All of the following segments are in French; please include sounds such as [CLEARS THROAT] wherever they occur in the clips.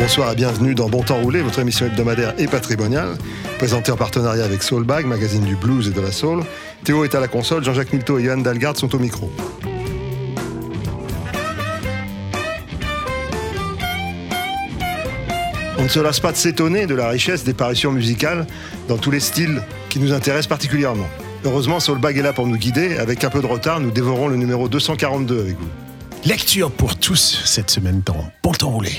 Bonsoir et bienvenue dans Bon Temps Roulé, votre émission hebdomadaire et patrimoniale, présentée en partenariat avec Soulbag, magazine du blues et de la soul. Théo est à la console, Jean-Jacques Milto et Johan Dalgard sont au micro. On ne se lasse pas de s'étonner de la richesse des parutions musicales dans tous les styles qui nous intéressent particulièrement. Heureusement, Soulbag est là pour nous guider. Avec un peu de retard, nous dévorons le numéro 242 avec vous. Lecture pour tous cette semaine dans Bon Temps Roulé.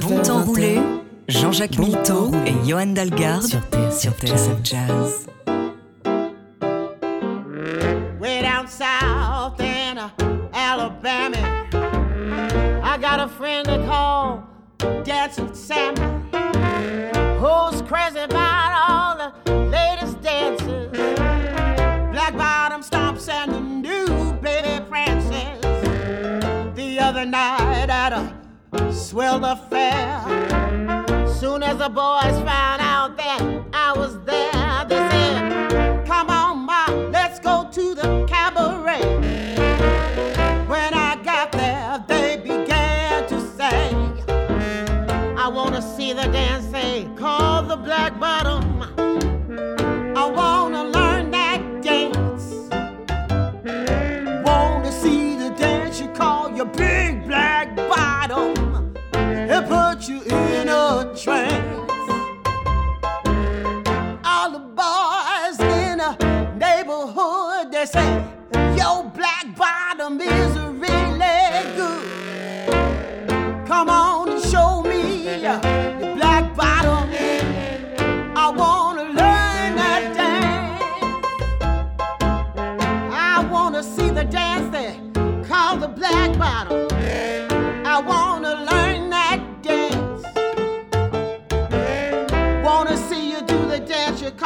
19h. Jean-Jacques bon et Johan Dalgarde sur TSF Jazz. South in uh, Alabama, I got a friend. Swell affair, soon as the boys found out that I was there, they said, Come on, Ma, let's go to the cabaret.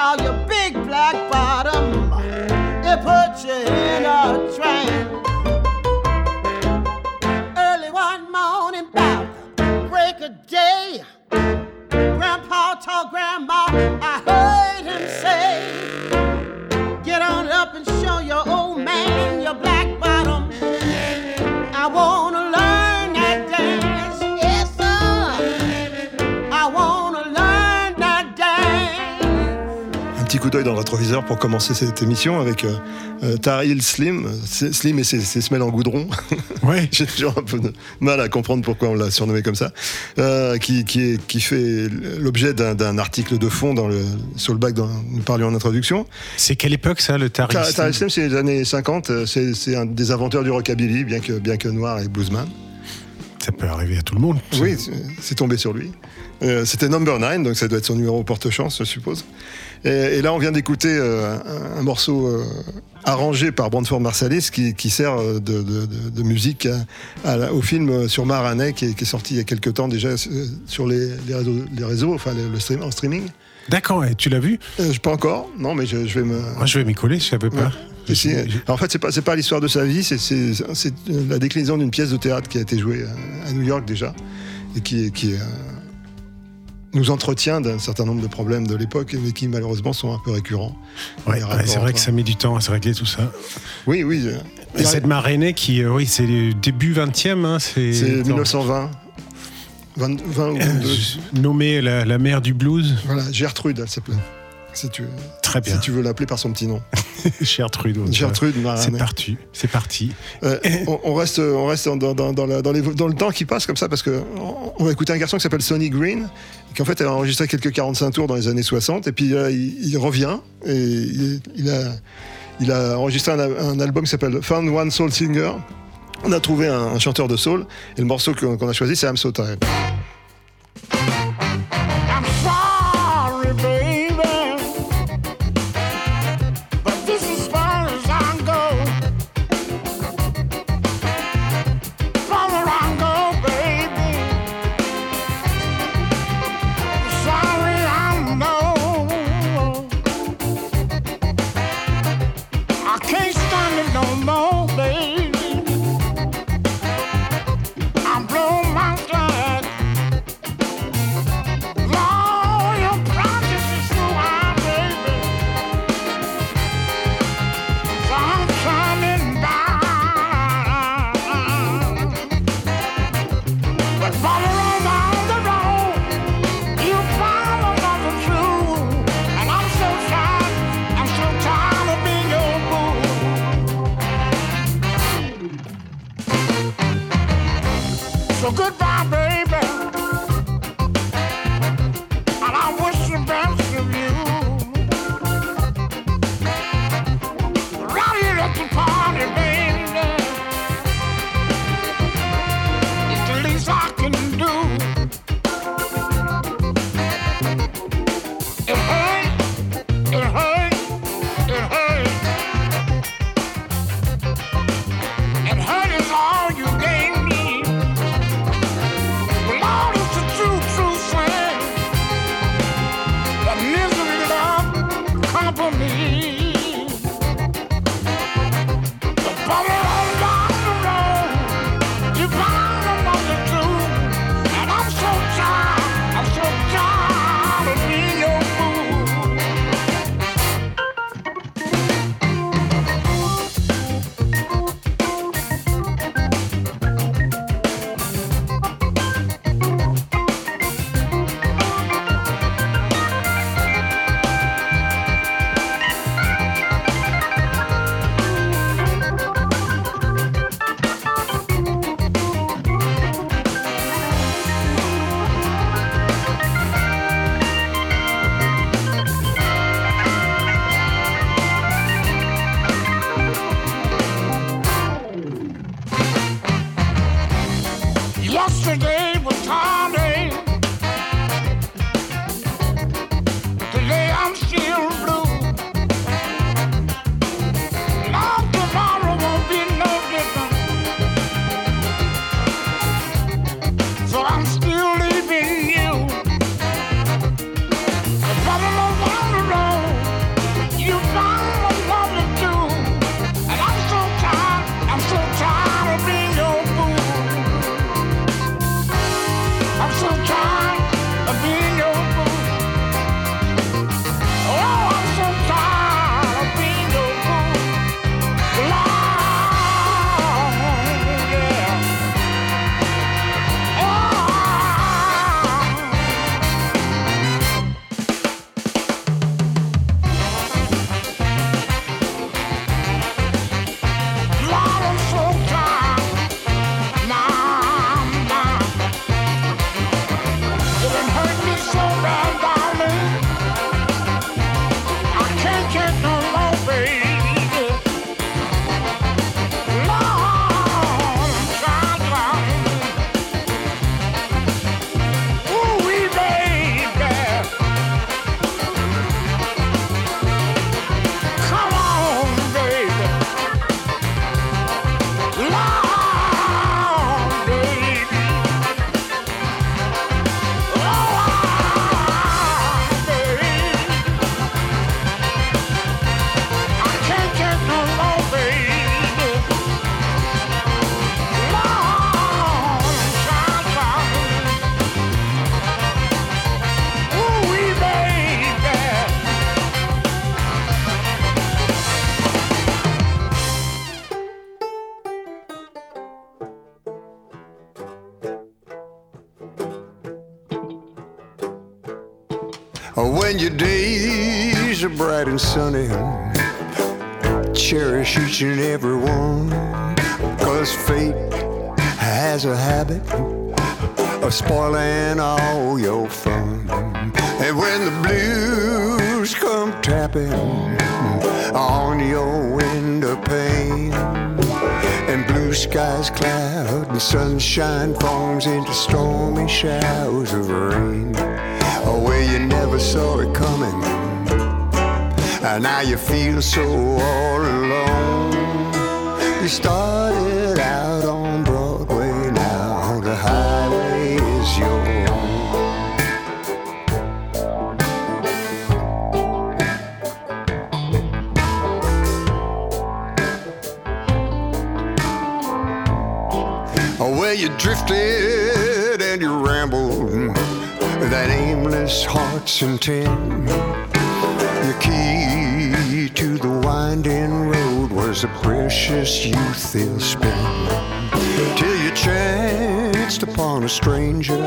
You call your big black bottom. It puts you in a trance. Early one morning, about break of day. Grandpa told Grandma, I heard d'œil dans le rétroviseur pour commencer cette émission avec euh, euh, Tahir Slim. Slim et ses, ses semelles en goudron. [LAUGHS] Ouais. J'ai toujours un peu de mal à comprendre pourquoi on l'a surnommé comme ça. Euh, qui, qui, est- qui fait l'objet d'un article de fond dans le, sur le bac dont nous parlions en introduction. C'est quelle époque ça, le Tahir tarif Tahir Slim, c'est les années 50. euh, C'est un des inventeurs du rockabilly, bien que, bien que noir et bluesman. Ça peut arriver à tout le monde. Oui, c'est- c'est tombé sur lui. Euh, C'était Number 9, donc ça doit être son numéro porte-chance, je suppose. Et, et là, on vient d'écouter euh, un, un morceau euh, arrangé par Brandford Marsalis qui, qui sert euh, de, de- de- de musique à- à la- au film sur Maranais qui est, qui est sorti il y a quelques temps déjà sur les, les réseaux, les réseaux, enfin le, le stream, en streaming. D'accord, tu l'as vu? Euh, pas encore, non, mais je, je vais me. Moi, je vais m'y coller, je savais pas. Ouais. Je- en fait, c'est pas, pas l'histoire de sa vie, c'est, la déclinaison d'une pièce de théâtre qui a été jouée à, New York déjà, et qui, qui euh, nous entretient d'un certain nombre de problèmes de l'époque, mais qui malheureusement sont un peu récurrents. Ouais, ouais, c'est vrai que ça met du temps à se régler tout ça. Oui, oui. Et cette marraine qui, euh, oui, c'est le début 20e, hein, c'est. c'est Attends. 1920. 20, 20 ou 22. Euh, Nommée la, la mère du blues. Voilà, Gertrude, elle s'appelait. Si tu, Très bien. si tu veux l'appeler par son petit nom. [LAUGHS] Gertrude. Gertrude C'est parti. C'est parti. Euh, on, on reste, on reste dans, dans- dans la- dans les- dans le temps qui passe comme ça parce que on, va écouter un garçon qui s'appelle Sonny Green qui en fait a enregistré quelques 45 tours dans les années 60 et puis là, il, il revient et il, il a, il a enregistré un, un album qui s'appelle Found One Soul Singer. On a trouvé un, un chanteur de soul et le morceau qu'on a choisi c'est I'm So Tired. Bright and sunny, cherish each and every one. Cause fate has a habit of spoiling all your fun. And when the blues come tapping on your window pane, and blue skies cloud and sunshine forms into stormy showers of rain, oh, where you never saw it coming, now you feel so all alone. You started out on Broadway, now the highway is your own. Oh, well, you drifted and you rambled that aimless heart's intent. The key to the winding road was a precious youth ill spent. Till you chanced upon a stranger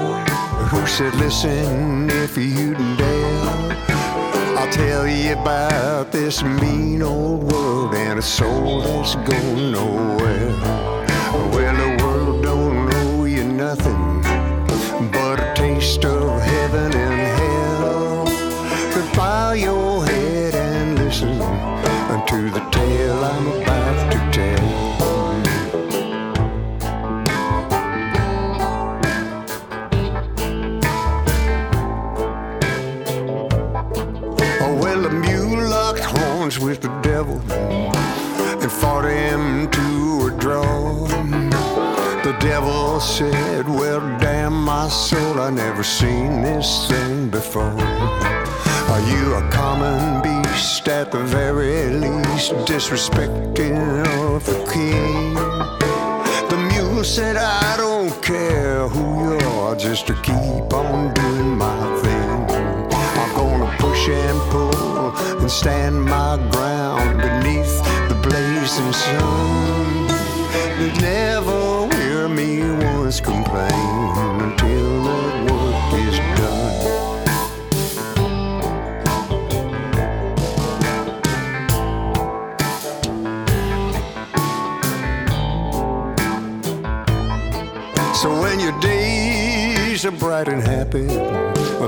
who said, Listen, if you'd dare, I'll tell you about this mean old world and a soul that's going nowhere. Well, to the tale I'm about to tell. Oh, well, the mule locked horns with the devil and fought him to a draw. The devil said, Well, damn my soul, I never seen this thing before. Are you a common beast at the very least, disrespecting of the king? The mule said, I don't care who you are, just to keep on doing my thing. I'm gonna push and pull and stand my ground beneath the blazing sun. But never hear me once complain days are bright and happy,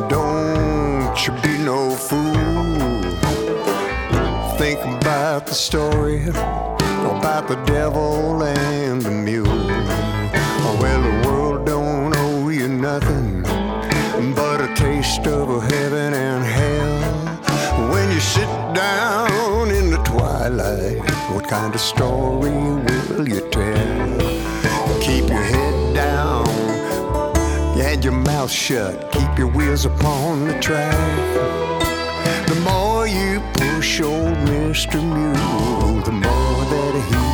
don't you be no fool. Think about the story about the devil and the mule. Well, the world don't owe you nothing but a taste of heaven and hell. When you sit down in the twilight, what kind of story will you tell? And your mouth shut. Keep your wheels upon the track. The more you push oh, old Mr. Mule, the more that he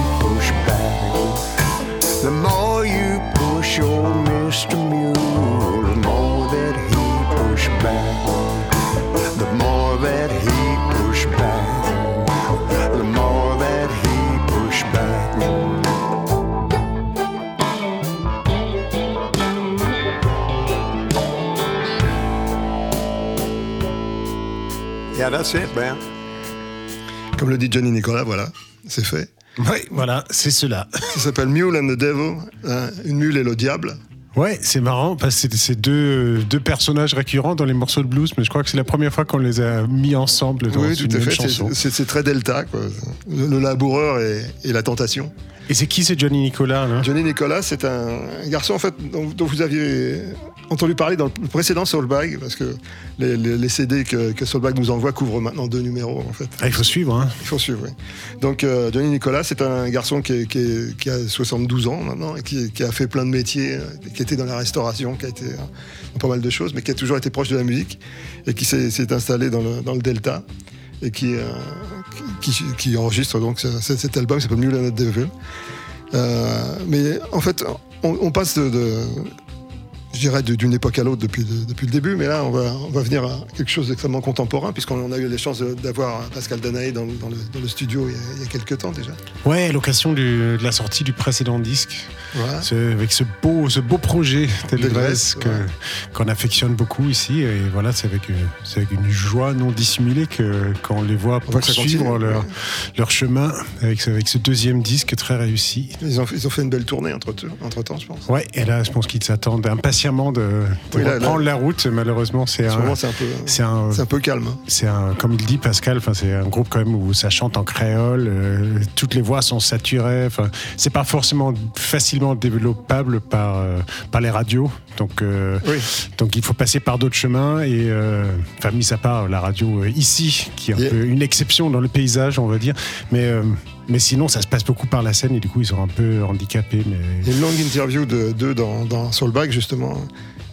that's it, man. Comme le dit Johnny Nicolas, voilà, c'est fait. Oui, voilà, c'est cela. Ça s'appelle Mule and the Devil, hein, une mule et le diable. Ouais, c'est marrant parce que c'est- deux, deux personnages récurrents dans les morceaux de blues, mais je crois que c'est la première fois qu'on les a mis ensemble dans oui, une tout à même fait. chanson. C'est- C'est c'est très delta, quoi. Le, le laboureur et, et la tentation. Et c'est qui c'est Johnny Nicolas là? Johnny Nicolas, c'est un garçon en fait dont, dont vous aviez entendu parler dans le précédent Soulbag, parce que les, les- les CD que, que Soulbag nous envoie couvrent maintenant deux numéros en fait. Ah, il faut suivre, hein. Il faut suivre, oui. Donc euh, Johnny Nicolas, c'est un garçon qui, est- qui est- qui a 72 ans maintenant, et qui, qui a fait plein de métiers, euh, qui était dans la restauration, qui a été euh, dans pas mal de choses, mais qui a toujours été proche de la musique, et qui s'est installé dans le, dans le Delta, et qui, euh, qui, qui- qui enregistre donc ce- ce- cet album qui s'appelle Mule and the Devil. Euh, mais en fait, on, on passe de, de- je dirais, d'une époque à l'autre depuis, le- depuis le début. Mais là, on va, on va venir à quelque chose d'extrêmement contemporain, puisqu'on a eu la chance d'avoir Pascal Danaé dans, dans le, dans le studio il y, a, il y a quelques temps déjà. Ouais, à l'occasion de la sortie du précédent disque, Voilà. ce- avec ce beau, ce beau projet que- ouais. qu'on affectionne beaucoup ici. Et voilà, c'est avec, euh, avec une joie non dissimulée que qu'on les voit On voit que ça poursuivre continue, leur, ouais. leur chemin avec, ce- avec ce deuxième disque très réussi. Ils ont, ils ont fait une belle tournée entre, entre temps, je pense. Ouais, et là, je pense qu'ils s'attendent impatiemment de, de Oui, là, là- reprendre la route. Malheureusement, c'est un, c'est un un, un peu calme. hein. c'est un, comme il dit Pascal, c'est un groupe quand même où ça chante en créole, euh, toutes les voix sont saturées. Enfin, c'est pas forcément facilement développable par euh, par les radios, donc euh, Oui. donc il faut passer par d'autres chemins et enfin mis à part la radio ici qui est un peu une exception dans le paysage, on va dire, mais mais sinon ça se passe beaucoup par la scène et du coup ils sont un peu handicapés, mais Il y a une longue interview de d'eux dans, dans Soulbag, justement.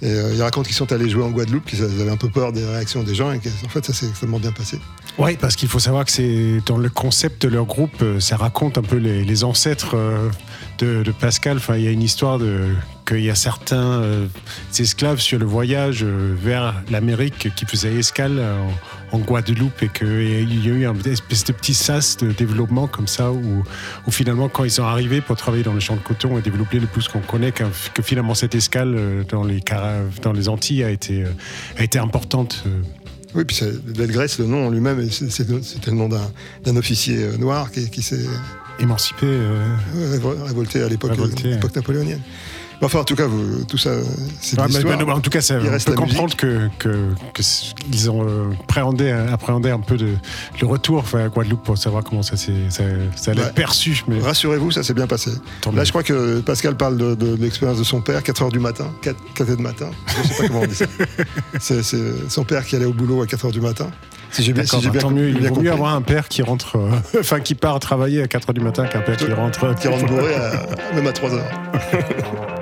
Et euh, ils racontent qu'ils sont allés jouer en Guadeloupe, qu'ils avaient un peu peur des réactions des gens, et qu'en fait, ça s'est extrêmement bien passé. Oui, parce qu'il faut savoir que c'est dans le concept de leur groupe, euh, ça raconte un peu les, les ancêtres euh, de, de Pascal. Enfin, il y a une histoire de qu'il y a certains euh, esclaves sur le voyage vers l'Amérique qui faisaient escale en, Guadeloupe et qu'il y a eu un espèce de petit sas de développement comme ça où, où finalement quand ils sont arrivés pour travailler dans le champ de coton et développer le plus qu'on connaît, que, finalement cette escale euh, dans les, dans les Antilles a été, euh, a été importante. euh, Oui, puis Delgrès, le nom en lui-même, c'est- le nom d'un officier noir qui, qui s'est émancipé. euh, révo- révolté à l'époque Révolté, à l'époque napoléonienne. Mais enfin, en tout cas, vous- tout ça, c'est Ouais, mais, l'histoire. ben, en tout cas, ça, Il on reste peut comprendre que, que, que ils ont euh, appréhendé, appréhendé un peu de, le retour à Guadeloupe pour savoir comment ça, s'est- ça, ça allait Ouais. être perçu. Mais Rassurez-vous, ça s'est bien passé. Tant Là, je crois que Pascal parle de, de- de l'expérience de son père, 4 h du matin, 4, heures du matin. Je sais pas comment on dit ça. [LAUGHS] C'est son père qui allait au boulot à 4 h du matin. Si j'ai bien, si bah, bien, tant mieux. Il vaut mieux avoir un père qui rentre, euh, [LAUGHS] enfin qui part travailler à 4h du matin qu'un père qui rentre. qui rentre bourré à- même à 3 [LAUGHS]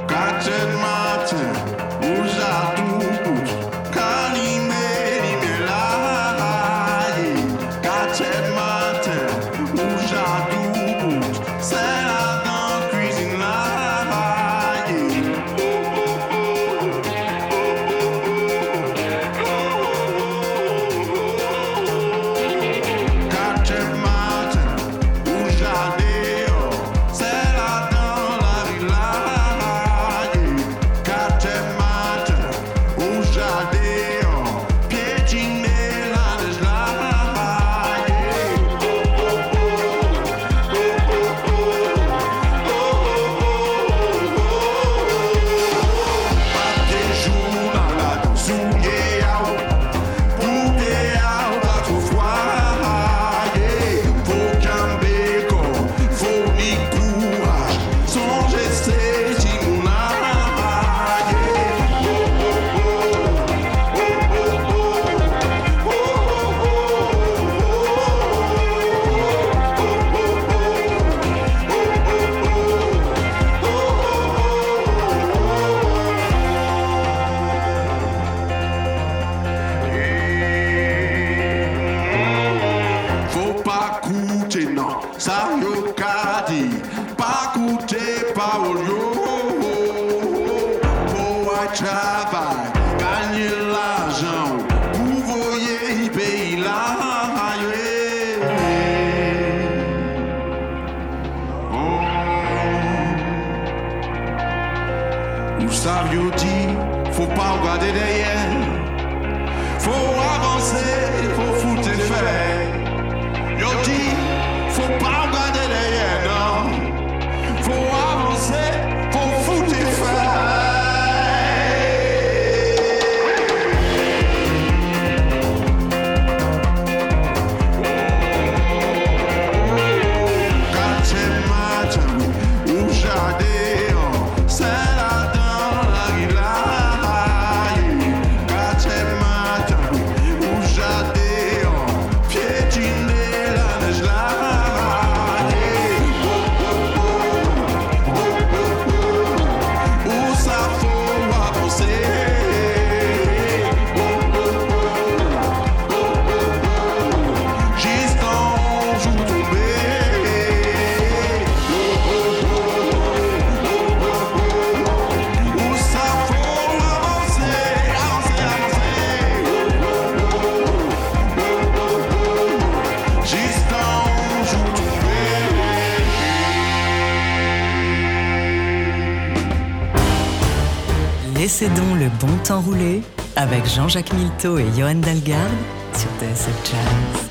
rouler avec Jean-Jacques Milteau et Johan Dalgarde sur TSF Jazz.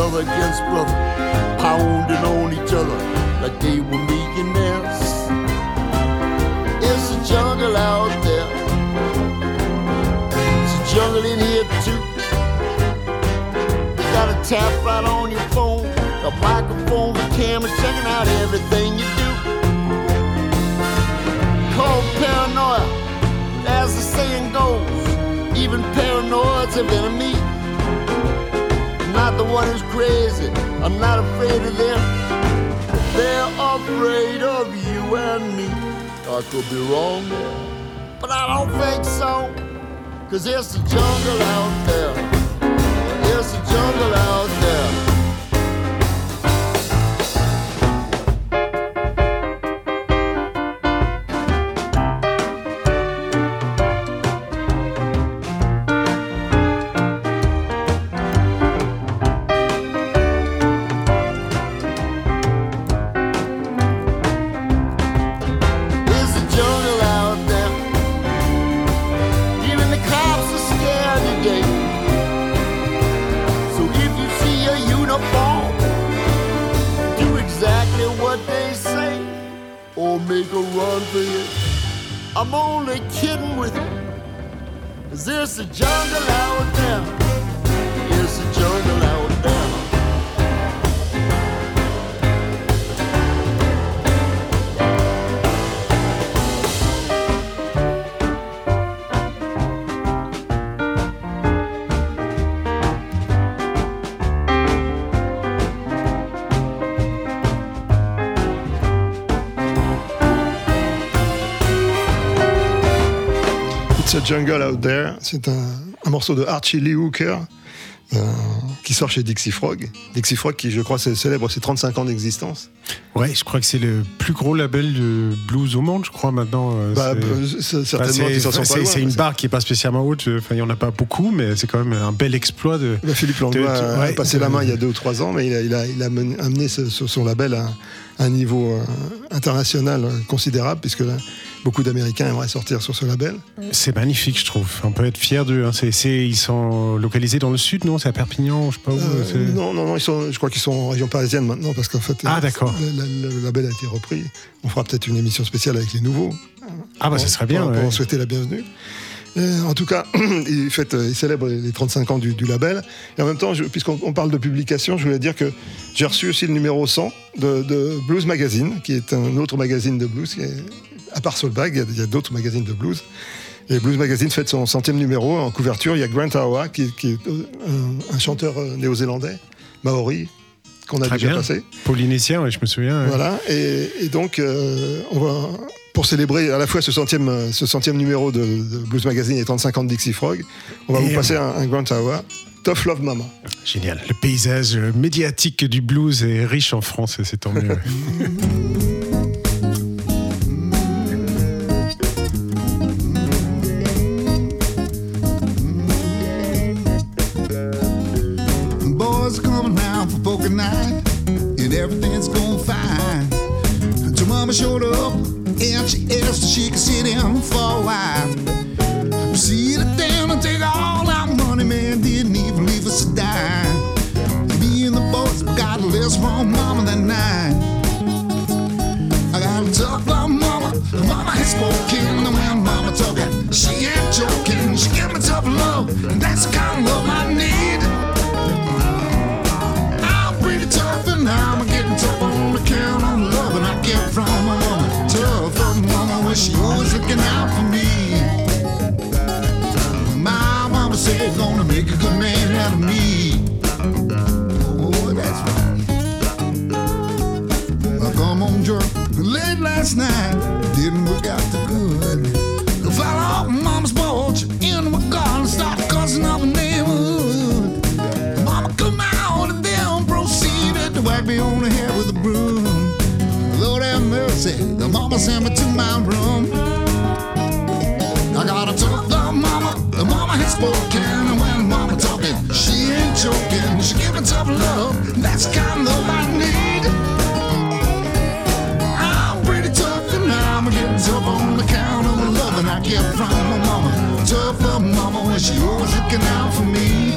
Brother against brother, pounding on each other like they were millionaires. It's a jungle out there. It's a jungle in here too. You gotta tap right on your phone, a microphone, a camera, checking out everything you do. Called paranoia, as the saying goes even paranoids have enemy. The one who's crazy. I'm not afraid of them. They're afraid of you and me. I could be wrong but I don't think so. Cause there's a jungle out there. There's a jungle out there. It's a Jungle Out There, c'est un, un morceau de Archie Lee Hooker euh, qui sort chez Dixie Frog. Dixie Frog qui, je crois, c'est- célèbre ses 35 ans d'existence. Ouais, je crois que c'est le plus gros label de blues au monde, je crois maintenant. euh, Bah, Bah, certainement c'est- s'en sont une barre qui est pas spécialement haute. Enfin, il y en a pas beaucoup, mais c'est quand même un bel exploit de. Bah, Philippe Langlois de- a ouais, passé de- la main il y a deux ou trois ans, mais il a, il a, il a mené- amené ce- son label à un niveau euh, international euh, considérable, puisque là, beaucoup d'Américains aimeraient sortir sur ce label. C'est magnifique, je trouve. On peut être fier d'eux. hein. C'est- c'est- ils sont localisés dans le sud, non? C'est à Perpignan, je sais pas où. Euh, c'est- non, non, non, ils sont, je crois qu'ils sont en région parisienne maintenant, parce qu'en fait, Ah, d'accord. le, le- le label a été repris. On fera peut-être une émission spéciale avec les nouveaux. Ah, bah, ça serait bien. Pour, ouais. en souhaiter la bienvenue. Euh, en tout cas, [CLEARS THROAT] il, fête, euh, il célèbre les 35 ans du, du label. Et en même temps, je- puisqu'on on parle de publication, je voulais dire que j'ai reçu aussi le numéro 100 de, de Blues Magazine, qui est un autre magazine de blues. qui est- à part Soulbag, il y a- d'autres magazines de blues. Et Blues Magazine fête son centième numéro. En couverture, il y a Grant Awa, qui, qui est euh, un, un chanteur euh, néo-zélandais, maori, qu'on a Très déjà bien. passé. Polynésien, ouais, je me souviens. Voilà, et, et donc euh, on va pour célébrer à la fois ce centième, ce centième numéro de, de Blues Magazine et 35 ans de Dixie Frog, on va Et vous passer un, un Grant Awa, Tough Love Mama. Génial. Le paysage médiatique du blues est riche en France c'est tant mieux. [LAUGHS] she could sit him for a while. Last night. Didn't work out too good. Fell off mama's porch in my garden, start cussing up the neighborhood. Mama come out and then proceeded to whack me on the head with a broom. Lord have mercy, the mama sent me to my room. I got a tough love mama, the mama has spoken, and when mama talking, she ain't joking. She giving tough love, that's the kind of love I need. Get from my mama. Tough love mama when she always looking out for me.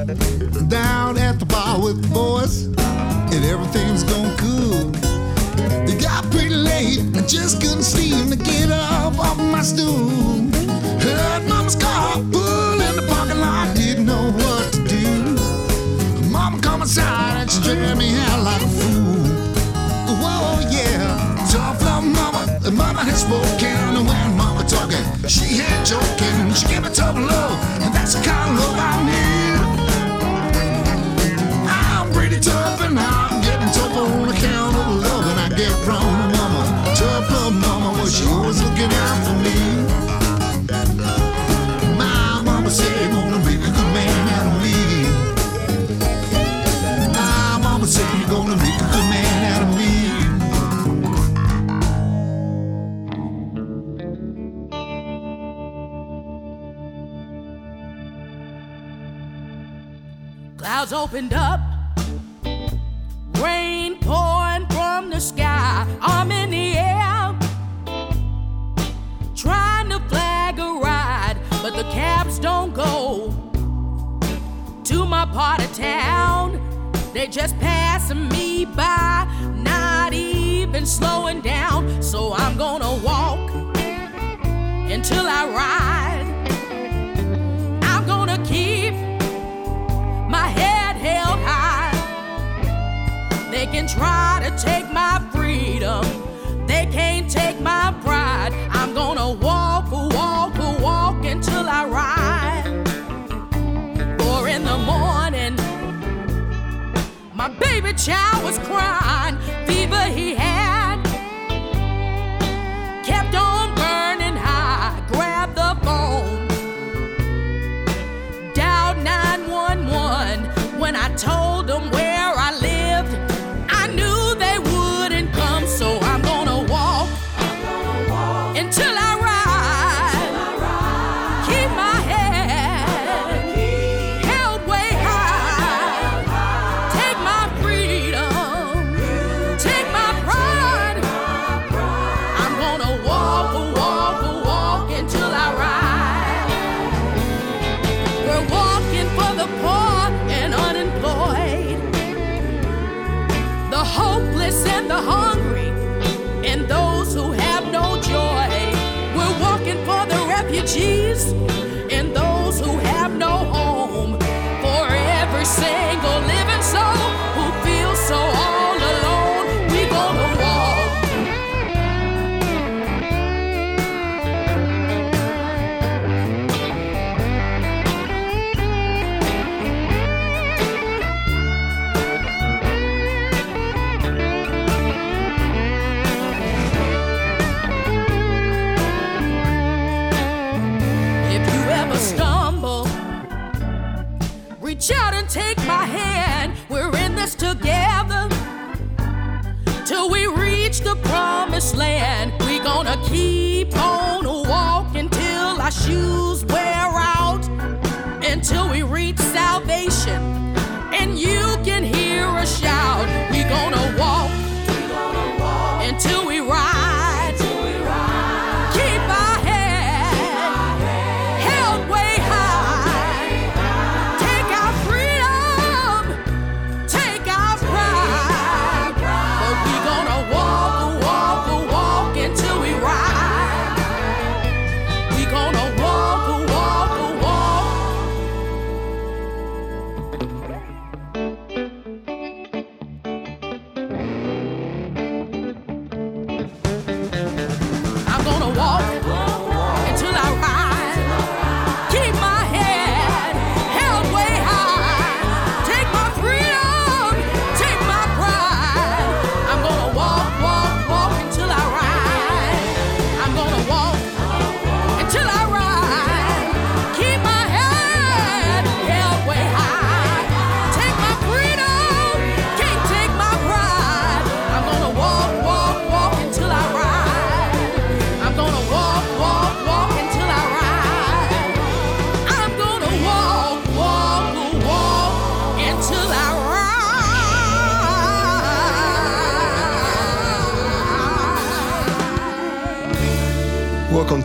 Down at the bar with the boys, and everything's going cool. It got pretty late, I just couldn't seem to get up off my stool. Heard mama's car pull in the parking lot, didn't know what to do. Mama come inside and she dragged me out like a fool. Whoa, yeah, tough love mama, the mama had spoken, and when mama talking, she ain't joking. She gave me tough love, and that's the kind of love I need. Tough and I'm getting tough on account of the loving I get from my mama. Tough love mama, well she always looking out for me. My mama said gonna make a good man out of me. My mama said you're gonna make a good man out of me. Clouds opened up, to my part of town. They just passing me by, not even slowing down. So I'm gonna walk until I ride. I'm gonna keep my head held high. They can try to take my freedom, they can't take my pride. Baby child was crying, fever he had.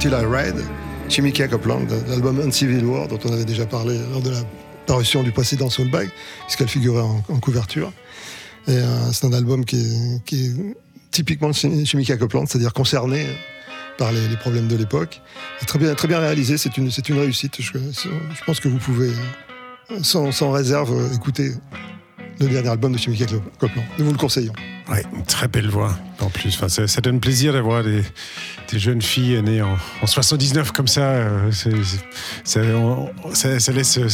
Until I Ride, Copeland, de l'album Uncivil War, dont on avait déjà parlé lors de la parution du précédent Soulbag, puisqu'elle figurait en, couverture. Et euh, c'est un album qui est, typiquement Chimica Copeland, c'est-à-dire concerné par les, problèmes de l'époque. Très bien, très bien réalisé, c'est une, une réussite. Je, je pense que vous pouvez, sans, sans réserve, écouter le dernier album de Chimica Copeland. Nous vous le conseillons. Ouais, une très belle voix en plus. Enfin, ça, ça donne plaisir d'avoir des, des jeunes filles nées en, en 79 comme ça. euh, ça, on- ça- ça laisse. euh,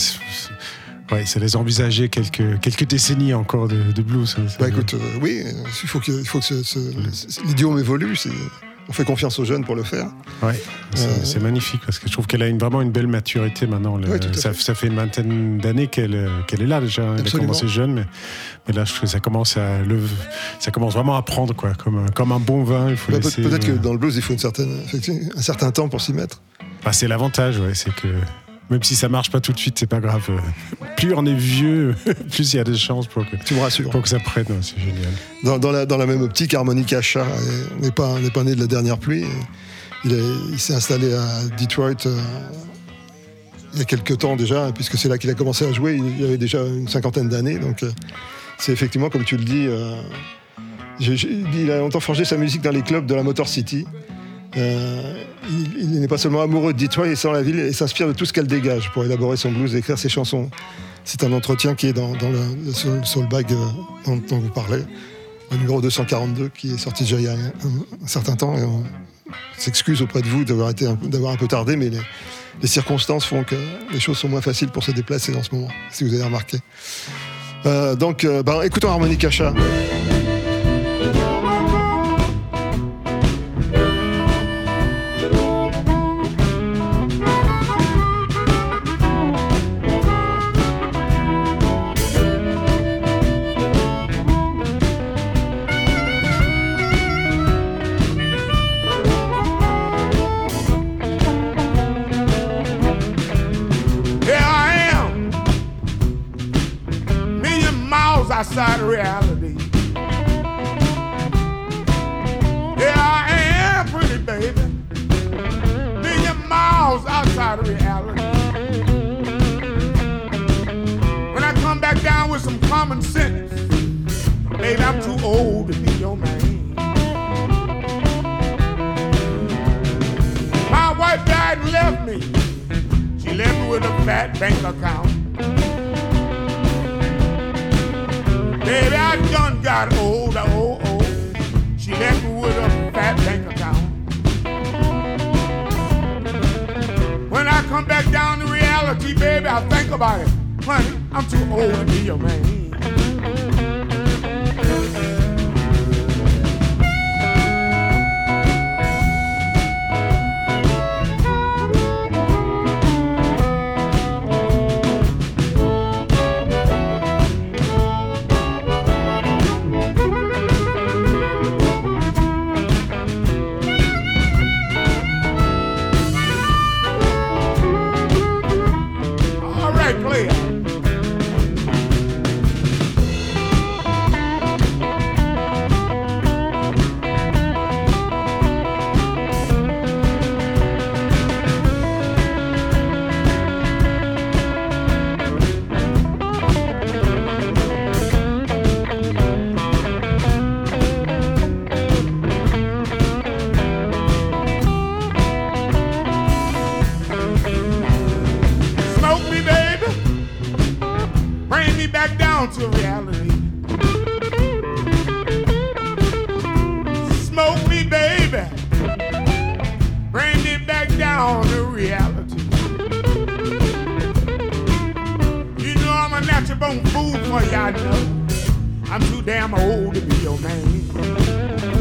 Ouais, ça laisse envisager quelques, quelques décennies encore de, de blues. Bah écoute, euh, oui, il faut que, faut que l'idiome évolue. On fait confiance aux jeunes pour le faire. Ouais, c'est Euh, magnifique parce que je trouve qu'elle a une, vraiment une belle maturité maintenant. Le- Ouais, ça, fait. ça fait une vingtaine d'années qu'elle est là déjà. hein. Elle a Absolument. commencé jeune, mais, mais là je trouve que ça commence à le, ça commence vraiment à prendre quoi, comme, un- comme un bon vin. Il faut Bah, laisser, Peut-être que euh, dans le blues, il faut une certaine, un certain temps pour s'y mettre. bah, c'est l'avantage, ouais, c'est que même si ça marche pas tout de suite, c'est pas grave. Plus on est vieux, [LAUGHS] plus il y a des chances pour que, Tu me rassures. pour que ça prenne. C'est génial. Dans, dans la, dans la même optique, Harmonica Chat est- n'est pas, pas né de la dernière pluie. Il, est- il s'est installé à Detroit euh, il y a quelques temps déjà, puisque c'est là qu'il a commencé à jouer. Il, il avait déjà une cinquantaine d'années. Donc, euh, c'est effectivement, comme tu le dis, euh, il a longtemps forgé sa musique dans les clubs de la Motor City. Euh, il, n'est pas seulement amoureux de Detroit et sent la ville et s'inspire de tout ce qu'elle dégage pour élaborer son blues et écrire ses chansons. C'est un entretien qui est dans, le, Soul Bag euh, dont, vous parlez, le numéro 242 qui est sorti déjà il y a un, certain temps et on s'excuse auprès de vous d'avoir un, peu- tardé, mais les, circonstances font que les choses sont moins faciles pour se déplacer en ce moment, si vous avez remarqué. Euh, donc, euh, ben, écoutons Harmonica Chat. Outside reality. Here I am, pretty baby, million miles outside of reality. When I come back down with some common sense, baby, I'm too old to be your man. My wife died and left me. She left me with a fat bank account. Baby, I done got old, oh, oh. She left me with a fat bank account. When I come back down to reality, baby, I think about it. Honey, I'm too old to be your man. Back down to reality. Smoke me, baby. Bring me back down to reality. You know I'm a natural born fool for know. I'm too damn old to be your man.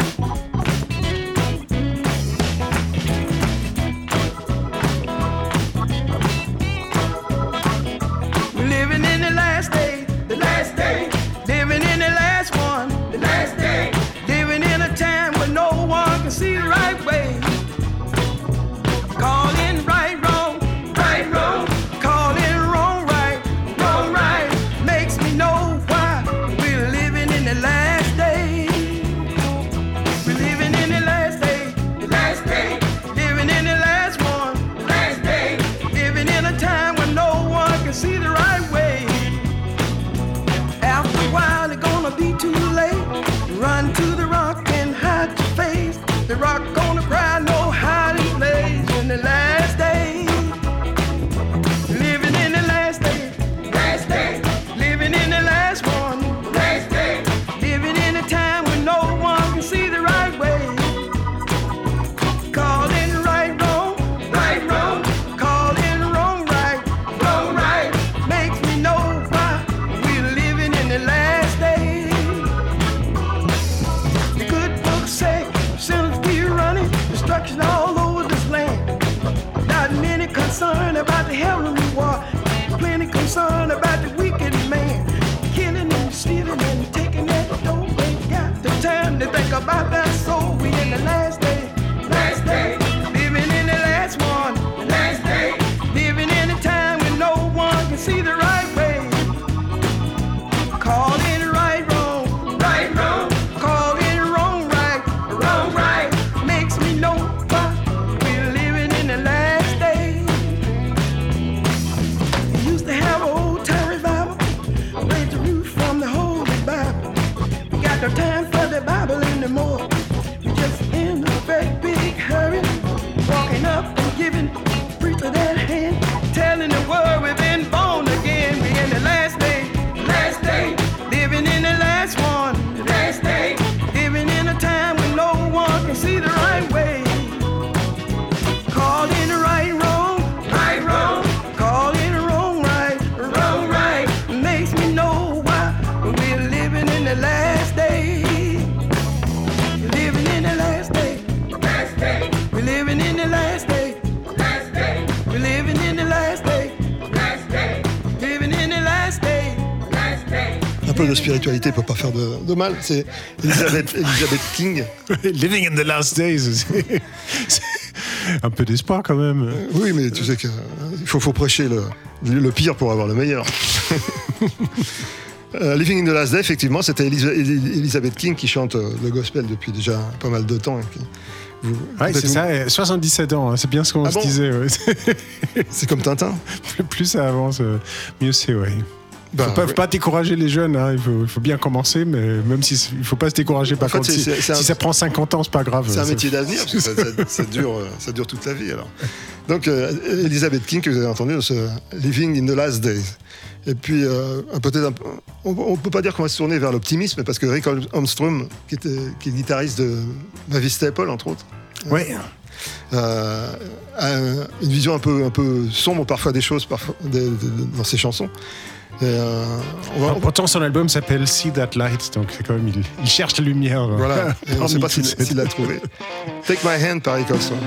To the rock We're living in the last day, last day. We're living in the last day, last day. Living in the last day, last day. Un peu de spiritualité peut pas faire de, de mal. C'est Elizabeth, [LAUGHS] Elizabeth King. Living in the last days. un peu d'espoir quand même. Oui, mais tu sais qu'il faut, faut prêcher le, le pire pour avoir le meilleur. [LAUGHS] Euh, Living in the Last Day, effectivement, c'était Elizabeth King qui chante euh, le gospel depuis déjà pas mal de temps. et qui- vous- Ouais, c'est ça, et 77 ans, hein, c'est bien ce qu'on Ah se bon disait. ouais. [LAUGHS] C'est comme Tintin. [LAUGHS] Plus- ça avance, euh, mieux c'est, ouais. Bah, faut pas, ouais. faut pas décourager les jeunes, hein, il, faut, il faut bien commencer, mais même si il faut pas se décourager par En contre. Si, un- ça prend 50 ans, c'est pas grave. C'est un métier [LAUGHS] d'avenir, parce que ça, ça- ça dure, euh, ça dure toute la vie. Alors. Donc, euh, Elizabeth King, que vous avez entendu, dans ce Living in the Last Days. Et puis, euh, peut-être, on ne peut pas dire qu'on va se tourner vers l'optimisme, parce que Rick Armstrong, qui, était, qui est guitariste de Mavis Staple, entre autres, Ouais. euh, a une vision un peu, un peu sombre parfois des choses parfois, de- de- de- dans ses chansons. Et, euh, on va- Pourtant, son album s'appelle See That Light, donc c'est quand même, il, il cherche la lumière. là. Voilà, et on ne sait pas [LAUGHS] s'il l'a trouvé. Take My Hand par Rick Armstrong.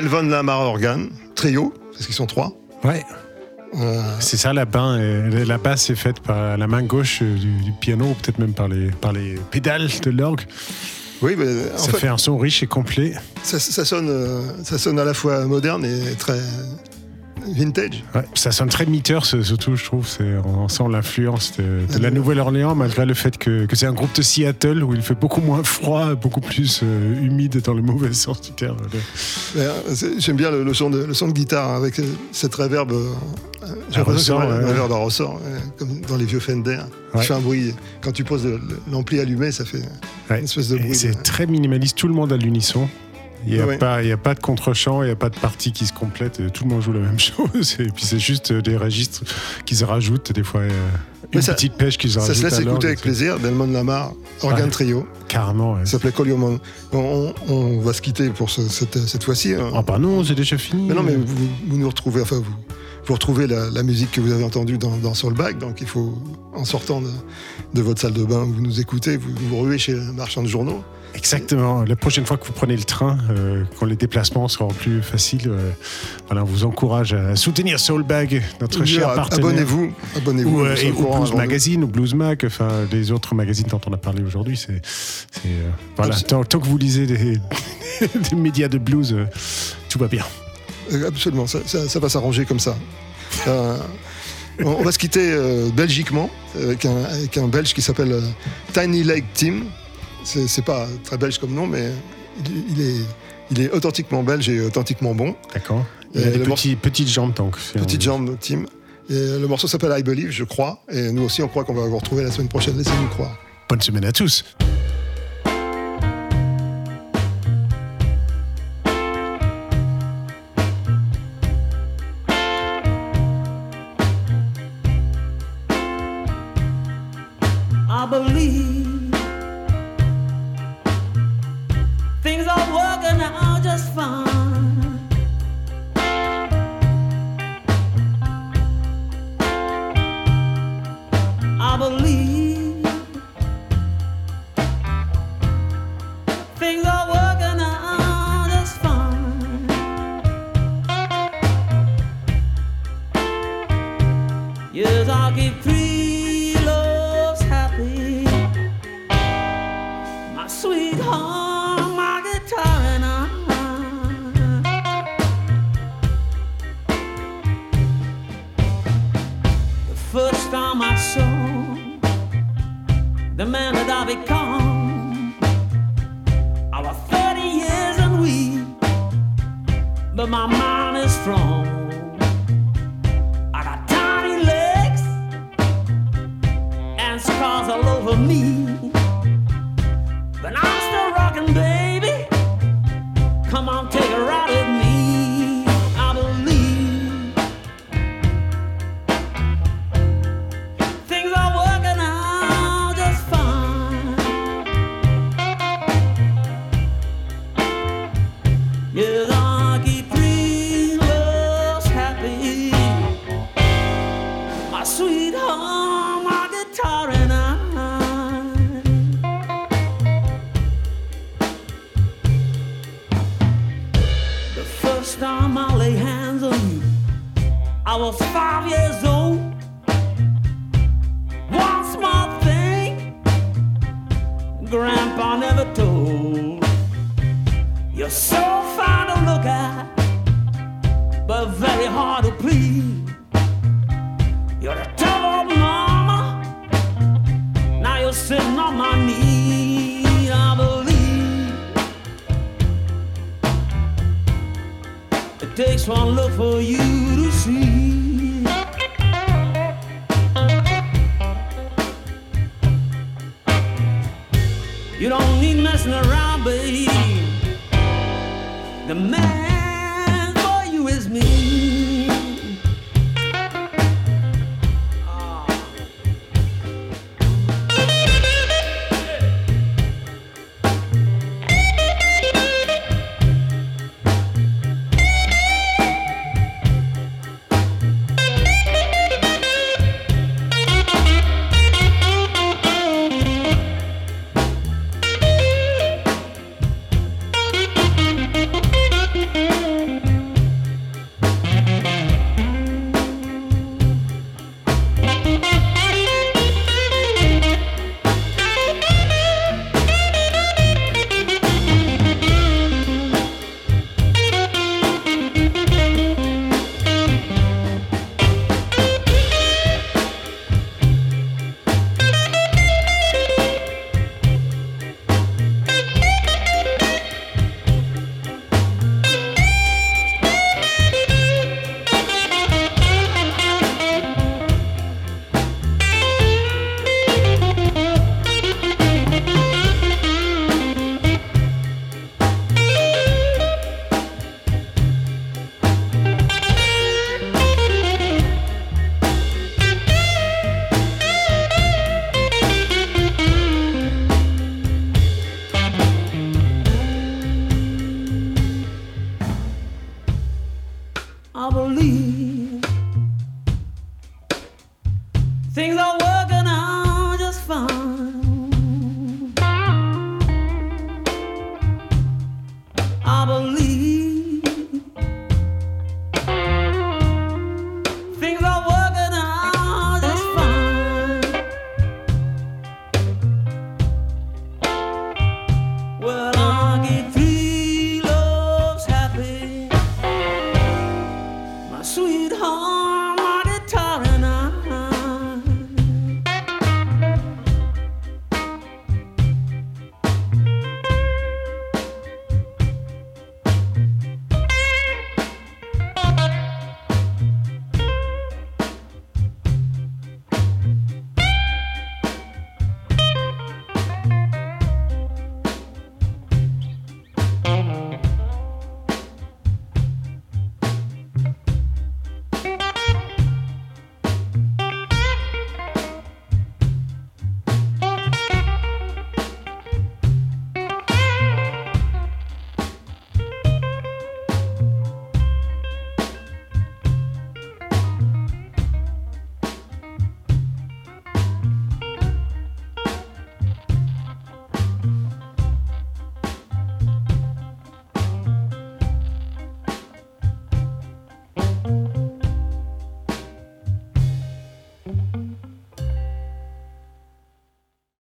Delvon Lamar Organ, trio, parce qu'ils sont trois. Ouais. Euh, C'est ça, la, bain, euh, la basse est faite par la main gauche euh, du, du piano, ou peut-être même par les, par les pédales de l'orgue. oui, mais en Ça fait, fait un son riche et complet. ça, ça sonne, ça sonne à la fois moderne et très vintage. Ouais, ça sonne très Meters, euh, surtout, je trouve. On sent l'influence de, de la Nouvelle-Orléans, malgré le fait que, que c'est un groupe de Seattle où il fait beaucoup moins froid, beaucoup plus euh, humide dans le mauvais [LAUGHS] sens du terme. J'aime bien le, le son de, le son de guitare avec euh, cette reverb. euh, J'ai l'impression que ressort, d'un comme dans les vieux Fender. Ouais. Ça fait un bruit. Quand tu poses l'ampli allumé, ça fait Ouais. une espèce de bruit. c'est très minimaliste, tout le monde à l'unisson. Il n'y a, Ouais. pas- il y a pas de contre-champ, il n'y a pas de partie qui se complète, tout le monde joue la même [LAUGHS] chose. Et puis c'est juste des registres qui se rajoutent, des fois euh, une ça- petite pêche qui se Ça se laisse écouter avec plaisir. Delmon Lamar, Ouais. trio. Carrément. ouais. Ça s'appelait Mom. On, on va se quitter pour ce- cette, cette fois-ci. hein. Oh bah non, c'est déjà fini. Mais non, mais vous, vous nous retrouvez, enfin, vous, vous retrouvez la, la musique que vous avez entendue dans, dans Soulbag. Donc, il faut, en sortant de, de votre salle de bain, vous nous écoutez, vous vous ruez chez un marchand de journaux. Exactement. La prochaine fois que vous prenez le train, euh, quand les déplacements seront plus faciles, euh, voilà, on vous encourage à soutenir Soulbag, notre Dire, cher partenaire. Abonnez-vous, abonnez-vous. Ou, euh, et au Blues Magazine, ou Blues Mag, enfin les autres magazines dont on a parlé aujourd'hui. C'est, euh, voilà. Tant, tant que vous lisez des, [LAUGHS] des médias de blues, euh, tout va bien. Euh, Absolument, ça, ça- ça va s'arranger comme ça. Euh, on, va se quitter euh, belgiquement avec un, avec un belge qui s'appelle euh, Tiny Leg Team. C'est pas très belge comme nom, mais il, il est, il est authentiquement belge et authentiquement bon. D'accord. Il a des petits, petites jambes donc. c'est- Petite jambe team. Et le morceau s'appelle I Believe, je crois. Et nous aussi, on croit qu'on va vous retrouver la semaine prochaine. Laissez-nous croire. Bonne semaine à tous. Hard to please. You're the tough mama. Now you're sitting on my knee. I believe it takes one look for you to see. You don't need messing around, baby. The man